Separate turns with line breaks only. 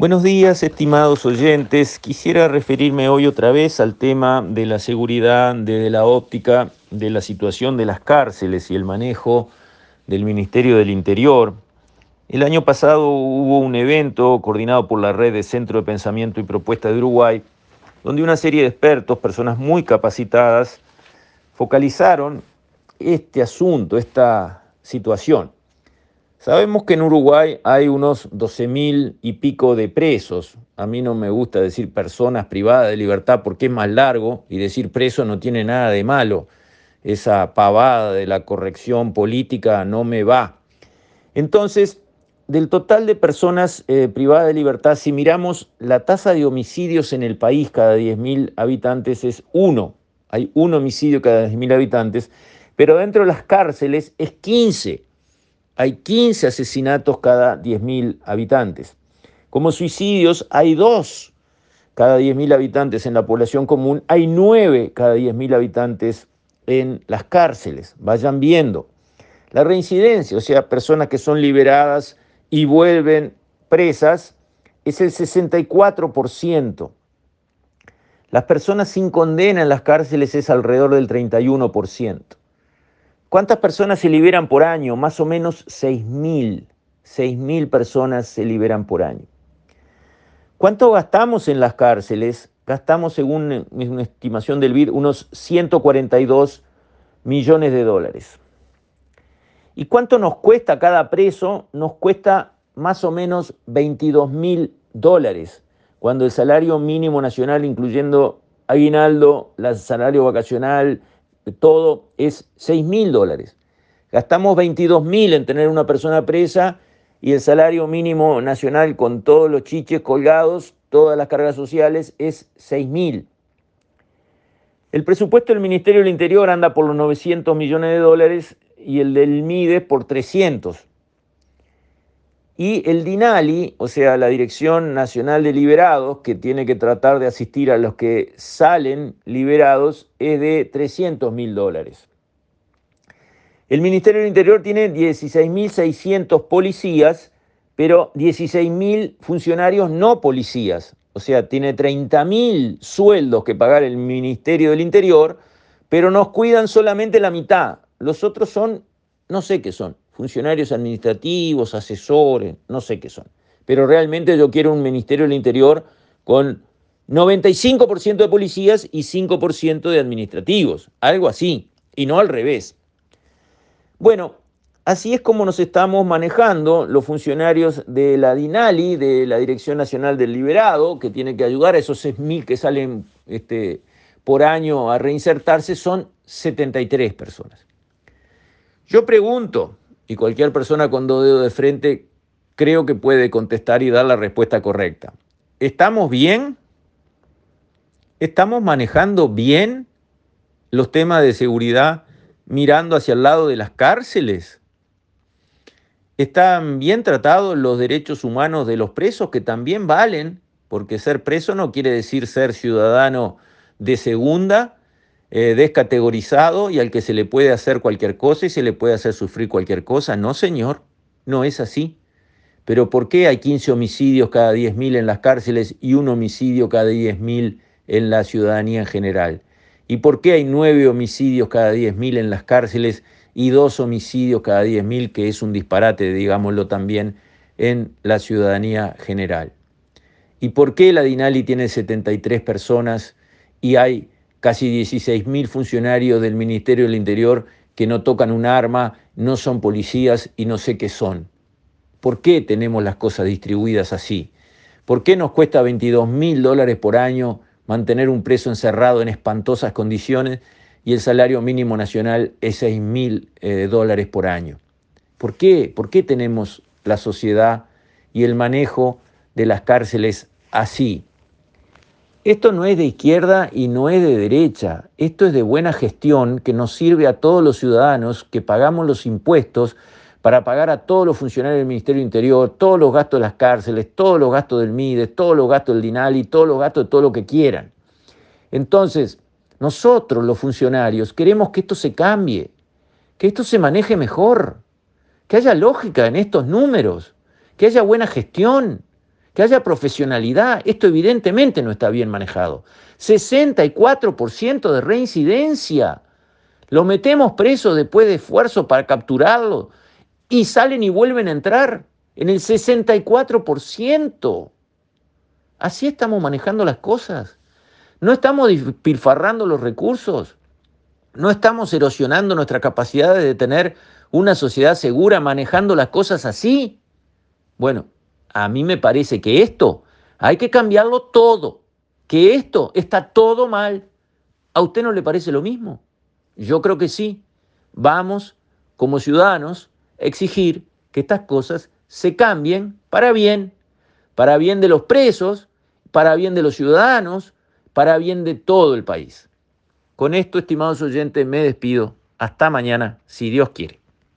Buenos días, estimados oyentes. Quisiera referirme hoy otra vez al tema de la seguridad desde la óptica de la situación de las cárceles y el manejo del Ministerio del Interior. El año pasado hubo un evento coordinado por la red de Centro de Pensamiento y Propuesta de Uruguay, donde una serie de expertos, personas muy capacitadas, focalizaron este asunto, esta situación. Sabemos que en Uruguay hay unos 12 mil y pico de presos. A mí no me gusta decir personas privadas de libertad porque es más largo y decir preso no tiene nada de malo. Esa pavada de la corrección política no me va. Entonces, del total de personas eh, privadas de libertad, si miramos la tasa de homicidios en el país cada 10.000 habitantes es uno. Hay un homicidio cada 10.000 habitantes, pero dentro de las cárceles es 15 hay 15 asesinatos cada 10.000 habitantes. Como suicidios hay dos cada 10.000 habitantes en la población común, hay nueve cada 10.000 habitantes en las cárceles. Vayan viendo. La reincidencia, o sea, personas que son liberadas y vuelven presas, es el 64%. Las personas sin condena en las cárceles es alrededor del 31%. ¿Cuántas personas se liberan por año? Más o menos 6.000. 6.000 personas se liberan por año. ¿Cuánto gastamos en las cárceles? Gastamos, según una estimación del BID, unos 142 millones de dólares. ¿Y cuánto nos cuesta cada preso? Nos cuesta más o menos 22 mil dólares, cuando el salario mínimo nacional, incluyendo aguinaldo, el salario vacacional, todo es 6 mil dólares. Gastamos 22 mil en tener una persona presa y el salario mínimo nacional con todos los chiches colgados, todas las cargas sociales, es 6 mil. El presupuesto del Ministerio del Interior anda por los 900 millones de dólares y el del MIDES por 300. Y el DINALI, o sea, la Dirección Nacional de Liberados, que tiene que tratar de asistir a los que salen liberados, es de 300 mil dólares. El Ministerio del Interior tiene 16.600 policías, pero 16.000 funcionarios no policías. O sea, tiene 30.000 sueldos que pagar el Ministerio del Interior, pero nos cuidan solamente la mitad. Los otros son, no sé qué son, funcionarios administrativos, asesores, no sé qué son. Pero realmente yo quiero un Ministerio del Interior con 95% de policías y 5% de administrativos, algo así, y no al revés. Bueno, así es como nos estamos manejando los funcionarios de la DINALI, de la Dirección Nacional del Liberado, que tiene que ayudar a esos 6.000 que salen este, por año a reinsertarse, son 73 personas. Yo pregunto, y cualquier persona con dos dedos de frente creo que puede contestar y dar la respuesta correcta. ¿Estamos bien? ¿Estamos manejando bien los temas de seguridad mirando hacia el lado de las cárceles? ¿Están bien tratados los derechos humanos de los presos que también valen? Porque ser preso no quiere decir ser ciudadano de segunda eh, descategorizado y al que se le puede hacer cualquier cosa y se le puede hacer sufrir cualquier cosa. No, señor, no es así. Pero ¿por qué hay 15 homicidios cada 10.000 en las cárceles y un homicidio cada 10.000 en la ciudadanía en general? ¿Y por qué hay 9 homicidios cada 10.000 en las cárceles y dos homicidios cada 10.000, que es un disparate, digámoslo también, en la ciudadanía general? ¿Y por qué la Dinali tiene 73 personas y hay casi 16.000 funcionarios del Ministerio del Interior que no tocan un arma, no son policías y no sé qué son. ¿Por qué tenemos las cosas distribuidas así? ¿Por qué nos cuesta 22 mil dólares por año mantener un preso encerrado en espantosas condiciones y el salario mínimo nacional es 6 mil eh, dólares por año? ¿Por qué? ¿Por qué tenemos la sociedad y el manejo de las cárceles así? Esto no es de izquierda y no es de derecha, esto es de buena gestión que nos sirve a todos los ciudadanos que pagamos los impuestos para pagar a todos los funcionarios del Ministerio Interior, todos los gastos de las cárceles, todos los gastos del MIDES, todos los gastos del DINALI, todos los gastos de todo lo que quieran. Entonces, nosotros los funcionarios queremos que esto se cambie, que esto se maneje mejor, que haya lógica en estos números, que haya buena gestión, que haya profesionalidad. Esto evidentemente no está bien manejado. 64% de reincidencia. Lo metemos preso después de esfuerzo para capturarlo y salen y vuelven a entrar en el 64%. Así estamos manejando las cosas. No estamos despilfarrando los recursos. No estamos erosionando nuestra capacidad de tener una sociedad segura manejando las cosas así. Bueno, a mí me parece que esto hay que cambiarlo todo, que esto está todo mal. ¿A usted no le parece lo mismo? Yo creo que sí. Vamos, como ciudadanos, a exigir que estas cosas se cambien para bien, para bien de los presos, para bien de los ciudadanos, para bien de todo el país. Con esto, estimados oyentes, me despido. Hasta mañana, si Dios quiere.